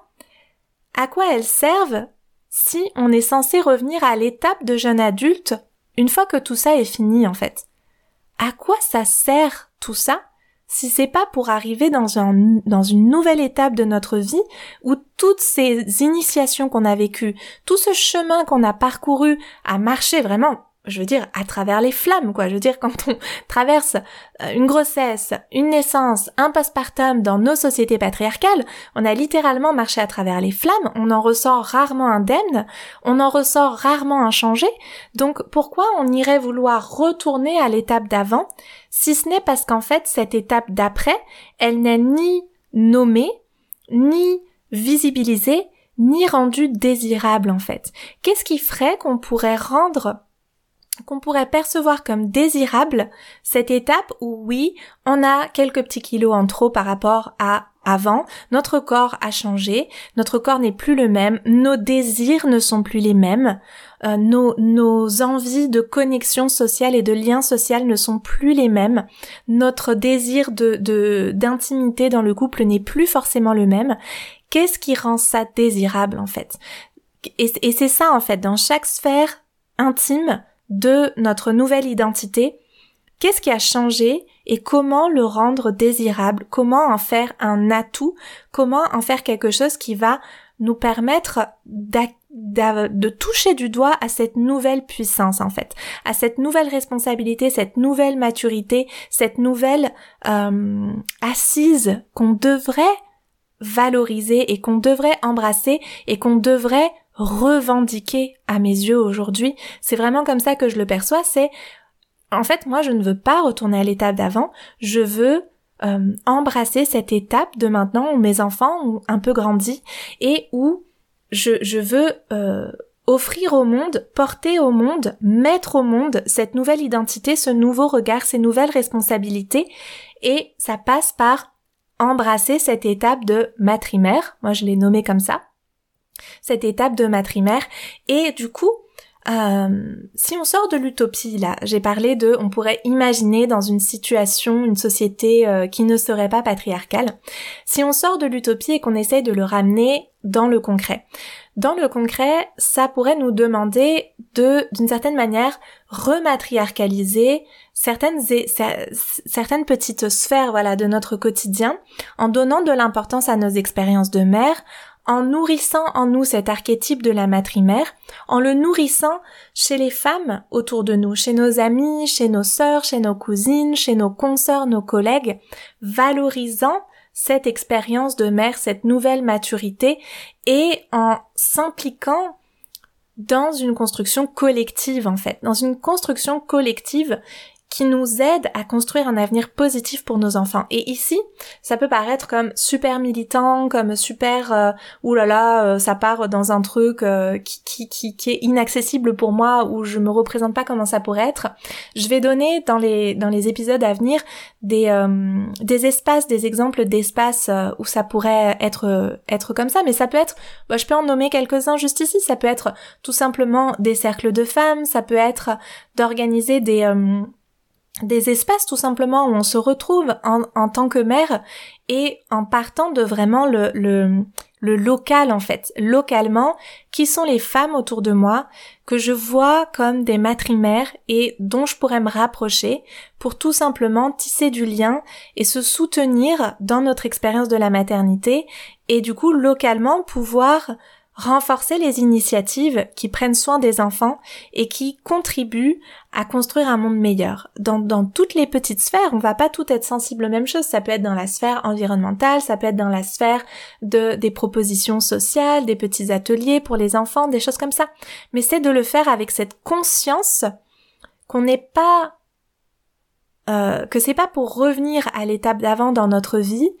[SPEAKER 1] à quoi elles servent si on est censé revenir à l'étape de jeune adulte une fois que tout ça est fini en fait. À quoi ça sert tout ça si c'est pas pour arriver dans, un, dans une nouvelle étape de notre vie où toutes ces initiations qu'on a vécues, tout ce chemin qu'on a parcouru à marcher vraiment je veux dire, à travers les flammes, quoi. Je veux dire, quand on traverse euh, une grossesse, une naissance, un postpartum dans nos sociétés patriarcales, on a littéralement marché à travers les flammes, on en ressort rarement indemne, on en ressort rarement inchangé, donc pourquoi on irait vouloir retourner à l'étape d'avant, si ce n'est parce qu'en fait, cette étape d'après, elle n'est ni nommée, ni visibilisée, ni rendue désirable en fait? Qu'est-ce qui ferait qu'on pourrait rendre qu'on pourrait percevoir comme désirable cette étape où oui, on a quelques petits kilos en trop par rapport à avant, notre corps a changé, notre corps n'est plus le même, nos désirs ne sont plus les mêmes, euh, nos, nos envies de connexion sociale et de lien social ne sont plus les mêmes, notre désir de d'intimité dans le couple n'est plus forcément le même. Qu'est-ce qui rend ça désirable en fait? Et c'est ça en fait, dans chaque sphère intime, de notre nouvelle identité, qu'est-ce qui a changé et comment le rendre désirable, comment en faire un atout, comment en faire quelque chose qui va nous permettre de toucher du doigt à cette nouvelle puissance en fait, à cette nouvelle responsabilité, cette nouvelle maturité, cette nouvelle euh, assise qu'on devrait valoriser et qu'on devrait embrasser et qu'on devrait revendiquer à mes yeux aujourd'hui. C'est vraiment comme ça que je le perçois. C'est en fait moi je ne veux pas retourner à l'étape d'avant. Je veux euh, embrasser cette étape de maintenant où mes enfants ont un peu grandi et où je, veux euh, offrir au monde, porter au monde, mettre au monde cette nouvelle identité, ce nouveau regard, ces nouvelles responsabilités et ça passe par embrasser cette étape de matrimère. Moi, je l'ai nommé comme ça. Cette étape de matrimère. Et du coup, euh, si on sort de l'utopie, là, j'ai parlé de, on pourrait imaginer dans une situation, une société euh, qui ne serait pas patriarcale. Si on sort de l'utopie et qu'on essaye de le ramener dans le concret, dans le concret, ça pourrait nous demander de, d'une certaine manière, rematriarcaliser certaines, certaines petites sphères, voilà, de notre quotidien, en donnant de l'importance à nos expériences de mère, en nourrissant en nous cet archétype de la matrimère, en le nourrissant chez les femmes autour de nous, chez nos amis, chez nos sœurs, chez nos cousines, chez nos consoeurs, nos collègues, valorisant cette expérience de mère, cette nouvelle maturité, et en s'impliquant dans une construction collective en fait, dans une construction collective qui nous aide à construire un avenir positif pour nos enfants. Et ici, ça peut paraître comme super militant, comme super euh, oulala, euh, ça part dans un truc euh, qui, qui, qui, est inaccessible pour moi ou je me représente pas comment ça pourrait être. Je vais donner dans les dans les épisodes à venir des euh, des espaces, des exemples d'espaces où ça pourrait être être comme ça, mais ça peut être, bah, je peux en nommer quelques-uns juste ici. Ça peut être tout simplement des cercles de femmes, ça peut être d'organiser des des espaces tout simplement où on se retrouve en, en, tant que mère et en partant de vraiment le, le, le local en fait, localement, qui sont les femmes autour de moi que je vois comme des matrimères et dont je pourrais me rapprocher pour tout simplement tisser du lien et se soutenir dans notre expérience de la maternité et du coup localement pouvoir renforcer les initiatives qui prennent soin des enfants et qui contribuent à construire un monde meilleur. Dans, toutes les petites sphères, on va pas tout être sensible aux mêmes choses. Ça peut être dans la sphère environnementale, ça peut être dans la sphère de, des propositions sociales, des petits ateliers pour les enfants, des choses comme ça. Mais c'est de le faire avec cette conscience qu'on n'est pas euh, que c'est pas pour revenir à l'étape d'avant dans notre vie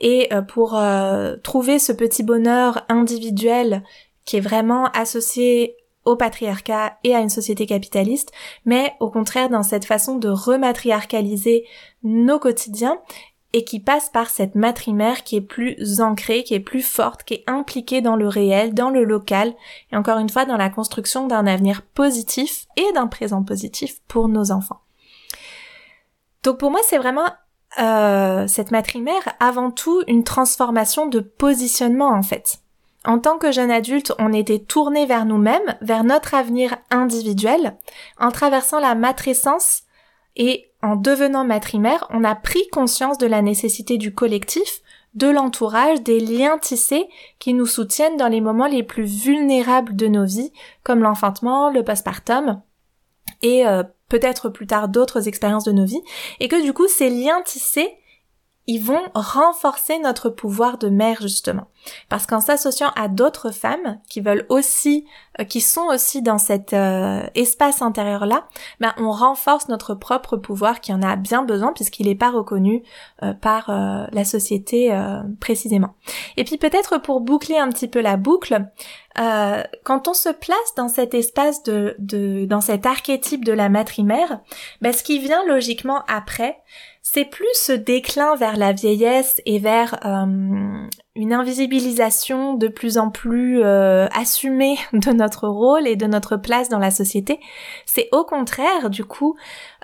[SPEAKER 1] et euh, pour euh, trouver ce petit bonheur individuel qui est vraiment associé au patriarcat et à une société capitaliste, mais au contraire dans cette façon de rematriarcaliser nos quotidiens et qui passe par cette matrimère qui est plus ancrée, qui est plus forte, qui est impliquée dans le réel, dans le local, et encore une fois dans la construction d'un avenir positif et d'un présent positif pour nos enfants. Donc pour moi, c'est vraiment euh, cette matrimère avant tout une transformation de positionnement en fait. En tant que jeune adulte, on était tourné vers nous-mêmes, vers notre avenir individuel. En traversant la matrescence et en devenant matrimère, on a pris conscience de la nécessité du collectif, de l'entourage, des liens tissés qui nous soutiennent dans les moments les plus vulnérables de nos vies, comme l'enfantement, le postpartum, et euh, peut-être plus tard d'autres expériences de nos vies, et que du coup ces liens tissés, ils vont renforcer notre pouvoir de mère justement. Parce qu'en s'associant à d'autres femmes qui veulent aussi, euh, qui sont aussi dans cet euh, espace intérieur là, ben on renforce notre propre pouvoir qui en a bien besoin puisqu'il n'est pas reconnu euh, par la société précisément. Et puis peut-être pour boucler un petit peu la boucle, quand on se place dans cet espace de, de dans cet archétype de la matrimère, ben ce qui vient logiquement après, c'est plus ce déclin vers la vieillesse et vers euh, une invisibilisation de plus en plus euh, assumée de notre rôle et de notre place dans la société. C'est au contraire, du coup,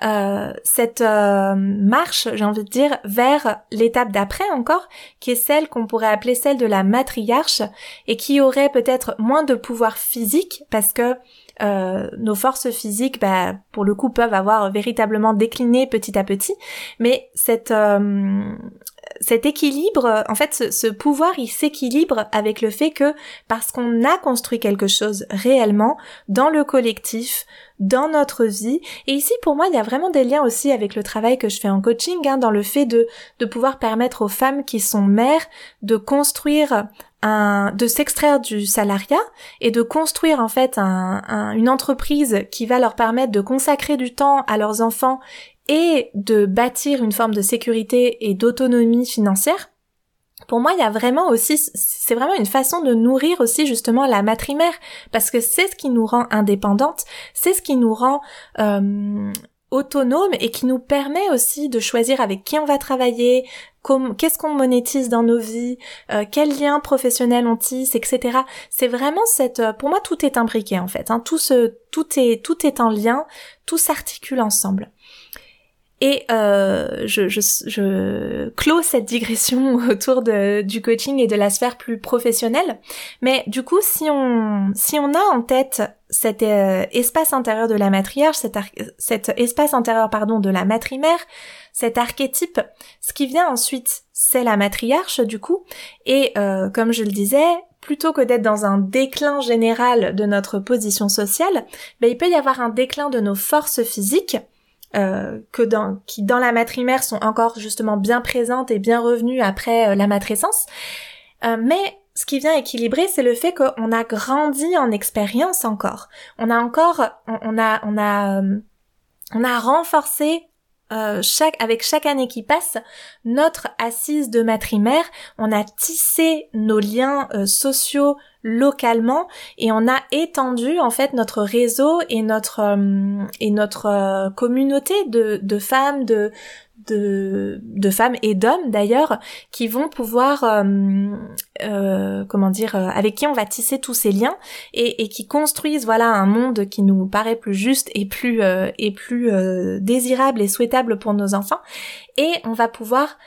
[SPEAKER 1] euh, cette marche, j'ai envie de dire, vers l'étape d'après encore, qui est celle qu'on pourrait appeler celle de la matriarche et qui aurait peut-être moins de pouvoir physique parce que euh, nos forces physiques, bah, pour le coup, peuvent avoir véritablement décliné petit à petit, mais euh, cet équilibre, en fait, ce, ce pouvoir, il s'équilibre avec le fait que parce qu'on a construit quelque chose réellement dans le collectif, dans notre vie. Et ici, pour moi, il y a vraiment des liens aussi avec le travail que je fais en coaching, hein, dans le fait de, de pouvoir permettre aux femmes qui sont mères de construire de s'extraire du salariat et de construire en fait un, une entreprise qui va leur permettre de consacrer du temps à leurs enfants et de bâtir une forme de sécurité et d'autonomie financière, pour moi, il y a vraiment aussi, c'est vraiment une façon de nourrir aussi justement la matrimère, parce que c'est ce qui nous rend indépendantes, c'est ce qui nous rend euh, autonome et qui nous permet aussi de choisir avec qui on va travailler, qu'est-ce qu'on monétise dans nos vies, euh, quels liens professionnels on tisse, etc. C'est vraiment cette, euh, pour moi, tout est imbriqué en fait. Hein. Tout tout est, tout est en lien, tout s'articule ensemble. Et euh, je, je, cette digression autour du coaching et de la sphère plus professionnelle. Mais du coup, si on, si on a en tête cet euh, espace intérieur de la matriarche, cet, cet espace intérieur pardon de la matrimère, cet archétype, ce qui vient ensuite, c'est la matriarche du coup. Et euh, comme je le disais, plutôt que d'être dans un déclin général de notre position sociale, ben, il peut y avoir un déclin de nos forces physiques euh, que dans, qui dans la matrimère sont encore justement bien présentes et bien revenues après euh, la matrescence. Euh, mais ce qui vient équilibrer, c'est le fait qu'on a grandi en expérience encore. On a encore, on, a, on a, on a renforcé chaque, avec chaque année qui passe, notre assise de matrimère, on a tissé nos liens sociaux, localement et on a étendu en fait notre réseau et notre euh, et notre euh, communauté de, de femmes de de, femmes et d'hommes d'ailleurs qui vont pouvoir euh, comment dire avec qui on va tisser tous ces liens et, qui construisent voilà un monde qui nous paraît plus juste et plus et plus désirable et souhaitable pour nos enfants. Et on va pouvoir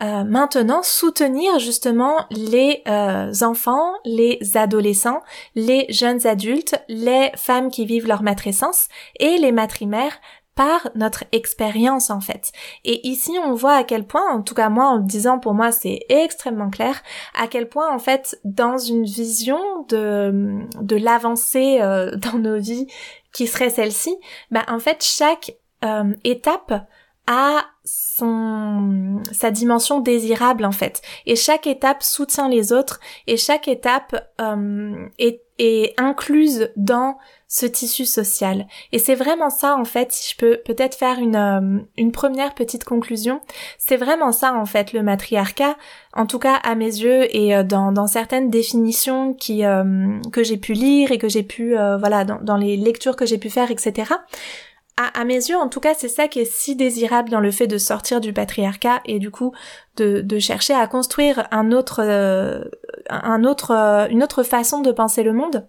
[SPEAKER 1] euh, maintenant soutenir justement les euh, enfants, les adolescents, les jeunes adultes, les femmes qui vivent leur matrescence et les matrimères par notre expérience en fait. Et ici on voit à quel point, en tout cas moi en le disant pour moi c'est extrêmement clair, à quel point en fait dans une vision de, de l'avancée euh, dans nos vies qui serait celle-ci, bah en fait chaque étape a son sa dimension désirable en fait et chaque étape soutient les autres et chaque étape euh, est, est incluse dans ce tissu social. Et c'est vraiment ça en fait si je peux peut-être faire une euh, une première petite conclusion. C'est vraiment ça en fait le matriarcat en tout cas à mes yeux et euh, dans, dans certaines définitions qui que j'ai pu lire et que j'ai pu voilà dans, dans les lectures que j'ai pu faire etc à, mes yeux, en tout cas, c'est ça qui est si désirable dans le fait de sortir du patriarcat et du coup de, de chercher à construire un autre, euh, un autre, euh, une autre façon de penser le monde.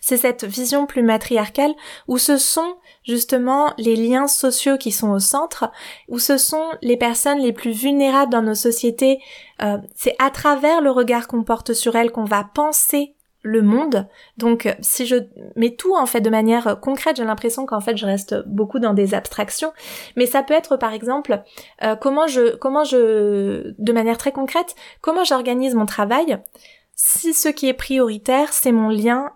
[SPEAKER 1] C'est cette vision plus matriarcale où ce sont justement les liens sociaux qui sont au centre, où ce sont les personnes les plus vulnérables dans nos sociétés. Euh, c'est à travers le regard qu'on porte sur elles qu'on va penser le monde. Donc si je mets tout en fait de manière concrète, j'ai l'impression qu'en fait je reste beaucoup dans des abstractions, mais ça peut être par exemple euh, comment je comment je de manière très concrète, comment j'organise mon travail si ce qui est prioritaire, c'est mon lien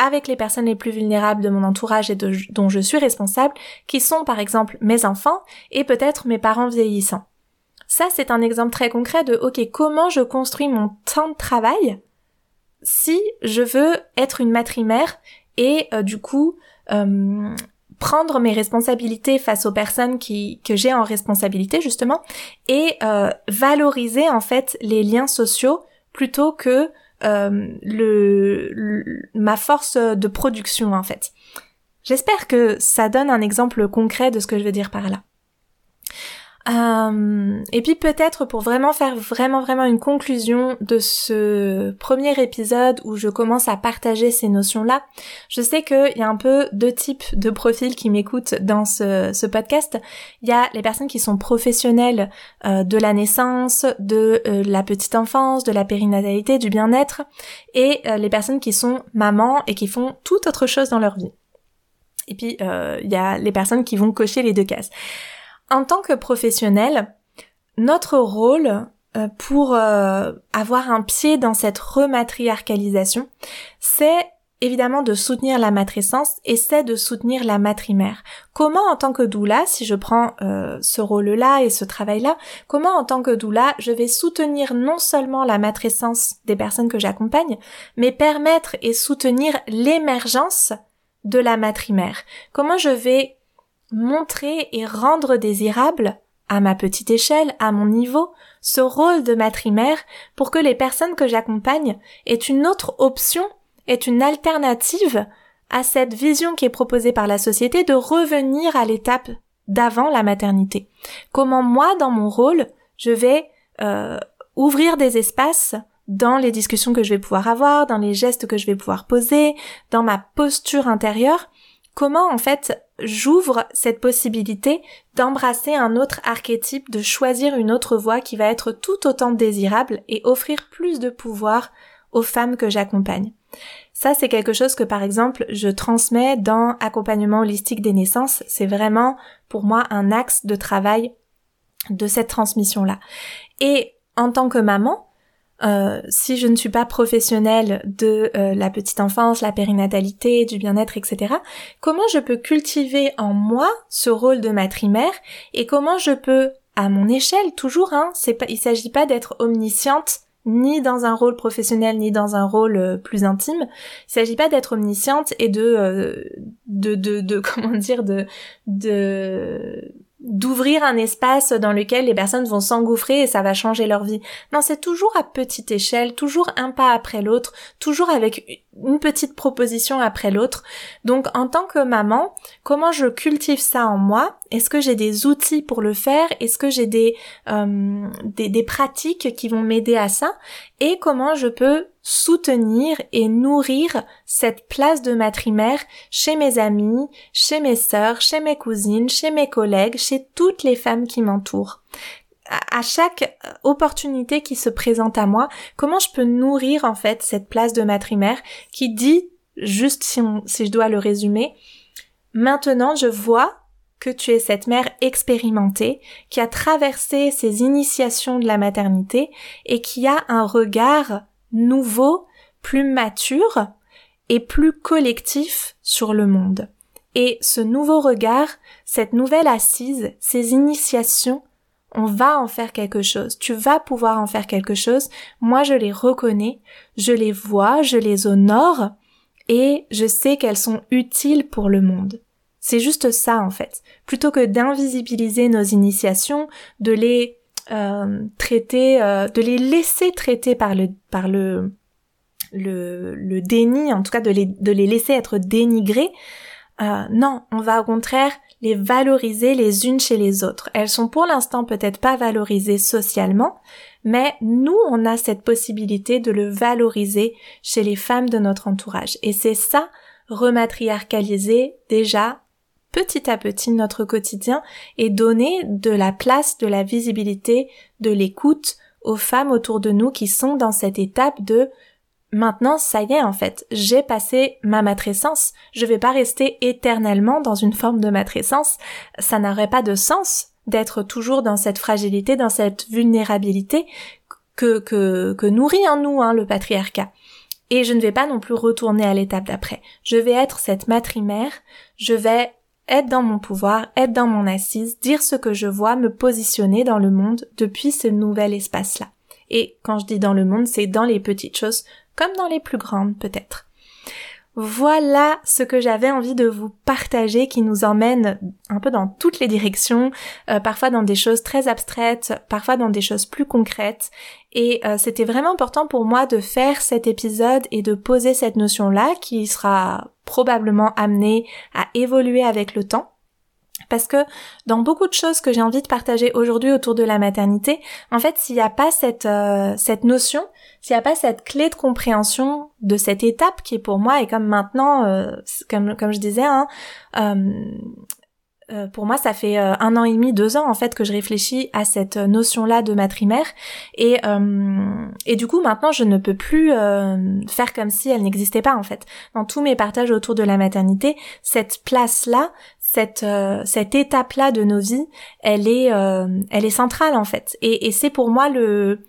[SPEAKER 1] avec les personnes les plus vulnérables de mon entourage et de, dont je suis responsable, qui sont par exemple mes enfants et peut-être mes parents vieillissants. Ça, c'est un exemple très concret de, ok, comment je construis mon temps de travail si je veux être une matrimère et euh, du coup euh, prendre mes responsabilités face aux personnes que j'ai en responsabilité justement et euh, valoriser en fait les liens sociaux plutôt que le, ma force de production en fait. J'espère que ça donne un exemple concret de ce que je veux dire par là. Euh, et puis peut-être pour vraiment faire vraiment vraiment une conclusion de ce premier épisode où je commence à partager ces notions-là, je sais qu'il y a un peu deux types de profils qui m'écoutent dans ce, podcast. Il y a les personnes qui sont professionnelles euh, de la naissance, de euh, la petite enfance, de la périnatalité, du bien-être, et les personnes qui sont mamans et qui font toute autre chose dans leur vie. Et puis il y a les personnes qui vont cocher les deux cases en tant que professionnel, notre rôle euh, pour euh, avoir un pied dans cette rematriarcalisation, c'est évidemment de soutenir la matrescence et c'est de soutenir la matrimère. Comment en tant que doula, si je prends euh, ce rôle-là et ce travail-là, comment en tant que doula je vais soutenir non seulement la matrescence des personnes que j'accompagne, mais permettre et soutenir l'émergence de la matrimère? Comment je vais montrer et rendre désirable, à ma petite échelle, à mon niveau, ce rôle de matrimère pour que les personnes que j'accompagne aient une autre option, aient une alternative à cette vision qui est proposée par la société de revenir à l'étape d'avant la maternité. Comment moi, dans mon rôle, je vais euh, ouvrir des espaces dans les discussions que je vais pouvoir avoir, dans les gestes que je vais pouvoir poser, dans ma posture intérieure, comment en fait j'ouvre cette possibilité d'embrasser un autre archétype, de choisir une autre voie qui va être tout autant désirable et offrir plus de pouvoir aux femmes que j'accompagne. Ça, c'est quelque chose que, par exemple, je transmets dans accompagnement holistique des naissances. C'est vraiment, pour moi, un axe de travail de cette transmission-là. Et en tant que maman, euh, si je ne suis pas professionnelle de euh, la petite enfance, la périnatalité, du bien-être, etc., comment je peux cultiver en moi ce rôle de matrimère et comment je peux, à mon échelle, toujours, hein, pas, il s'agit pas d'être omnisciente ni dans un rôle professionnel ni dans un rôle euh, plus intime. Il s'agit pas d'être omnisciente et de, de, de, de, comment dire, de, de d'ouvrir un espace dans lequel les personnes vont s'engouffrer et ça va changer leur vie. Non, c'est toujours à petite échelle, toujours un pas après l'autre, toujours avec une petite proposition après l'autre. Donc en tant que maman, comment je cultive ça en moi? Est-ce que j'ai des outils pour le faire? Est-ce que j'ai des, euh, des, des pratiques qui vont m'aider à ça? Et comment je peux soutenir et nourrir cette place de matrimère chez mes amis, chez mes sœurs, chez mes cousines, chez mes collègues, chez toutes les femmes qui m'entourent? À chaque opportunité qui se présente à moi, comment je peux nourrir en fait cette place de matrimère qui dit, juste si, si je dois le résumer, maintenant je vois que tu es cette mère expérimentée qui a traversé ces initiations de la maternité et qui a un regard nouveau, plus mature et plus collectif sur le monde. Et ce nouveau regard, cette nouvelle assise, ces initiations, on va en faire quelque chose. Tu vas pouvoir en faire quelque chose. Moi, je les reconnais, je les vois, je les honore et je sais qu'elles sont utiles pour le monde. C'est juste ça, en fait. Plutôt que d'invisibiliser nos initiations, de les euh, traiter, euh, de les laisser traiter par le par le le, le déni, en tout cas de les de les laisser être dénigrés. Euh, non, on va au contraire les valoriser les unes chez les autres. Elles sont pour l'instant peut-être pas valorisées socialement, mais nous, on a cette possibilité de le valoriser chez les femmes de notre entourage. Et c'est ça, rematriarcaliser déjà petit à petit notre quotidien et donner de la place, de la visibilité, de l'écoute aux femmes autour de nous qui sont dans cette étape de maintenant ça y est en fait, j'ai passé ma matrescence, je vais pas rester éternellement dans une forme de matrescence, ça n'aurait pas de sens d'être toujours dans cette fragilité, dans cette vulnérabilité que, que, que nourrit en nous hein, le patriarcat. Et je ne vais pas non plus retourner à l'étape d'après. Je vais être cette matrimère, je vais être dans mon pouvoir, être dans mon assise, dire ce que je vois, me positionner dans le monde depuis ce nouvel espace-là. Et quand je dis dans le monde, c'est dans les petites choses, comme dans les plus grandes peut-être. Voilà ce que j'avais envie de vous partager qui nous emmène un peu dans toutes les directions, euh, parfois dans des choses très abstraites, parfois dans des choses plus concrètes. Et euh, c'était vraiment important pour moi de faire cet épisode et de poser cette notion-là qui sera probablement amenée à évoluer avec le temps. Parce que dans beaucoup de choses que j'ai envie de partager aujourd'hui autour de la maternité, en fait, s'il n'y a pas cette, euh, cette notion, s'il n'y a pas cette clé de compréhension de cette étape qui est pour moi, et comme maintenant, euh, comme, comme je disais, hein, euh, euh, pour moi, ça fait un an et demi, deux ans en fait que je réfléchis à cette notion-là de matrimère, et et du coup maintenant je ne peux plus faire comme si elle n'existait pas en fait. Dans tous mes partages autour de la maternité, cette place-là, cette cette étape-là de nos vies, elle est elle est centrale en fait, et, et c'est pour moi le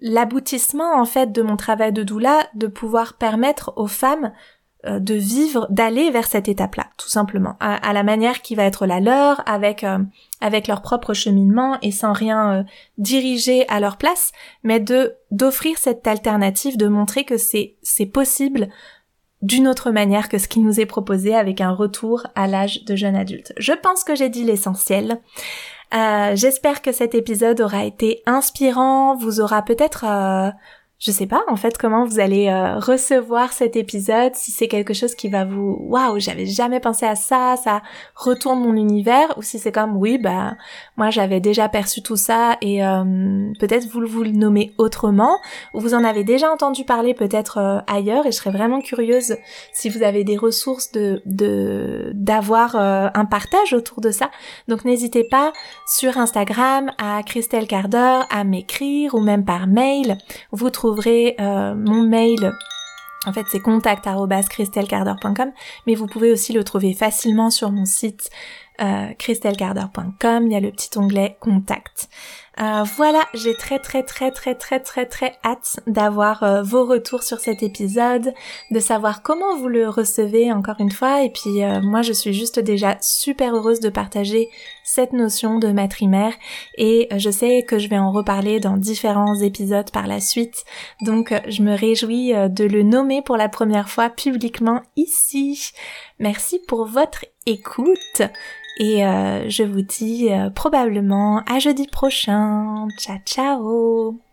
[SPEAKER 1] l'aboutissement en fait de mon travail de doula de pouvoir permettre aux femmes euh, de vivre, d'aller vers cette étape-là, tout simplement, à, la manière qui va être la leur, avec euh, avec leur propre cheminement et sans rien euh, diriger à leur place, mais de d'offrir cette alternative, de montrer que c'est c'est possible d'une autre manière que ce qui nous est proposé avec un retour à l'âge de jeune adulte. Je pense que j'ai dit l'essentiel. Euh, j'espère que cet épisode aura été inspirant, vous aura peut-être euh, je sais pas en fait comment vous allez euh, recevoir cet épisode, si c'est quelque chose qui va vous waouh, j'avais jamais pensé à ça, ça retourne mon univers ou si c'est comme oui, bah moi j'avais déjà perçu tout ça et euh, peut-être vous vous le nommez autrement ou vous en avez déjà entendu parler peut-être euh, ailleurs et je serais vraiment curieuse si vous avez des ressources de de d'avoir un partage autour de ça. Donc n'hésitez pas sur Instagram à Christelle Carder à m'écrire ou même par mail. Vous trouvez euh, mon mail. En fait, c'est contact.christelcarder.com, mais vous pouvez aussi le trouver facilement sur mon site euh, christelcarder.com. Il y a le petit onglet Contact. Euh, voilà, j'ai très très très très très très très hâte d'avoir euh, vos retours sur cet épisode, de savoir comment vous le recevez encore une fois. Et puis euh, moi, je suis juste déjà super heureuse de partager cette notion de matrimère et je sais que je vais en reparler dans différents épisodes par la suite. Donc je me réjouis de le nommer pour la première fois publiquement ici. Merci pour votre écoute et euh, je vous dis euh, probablement à jeudi prochain. Ciao ciao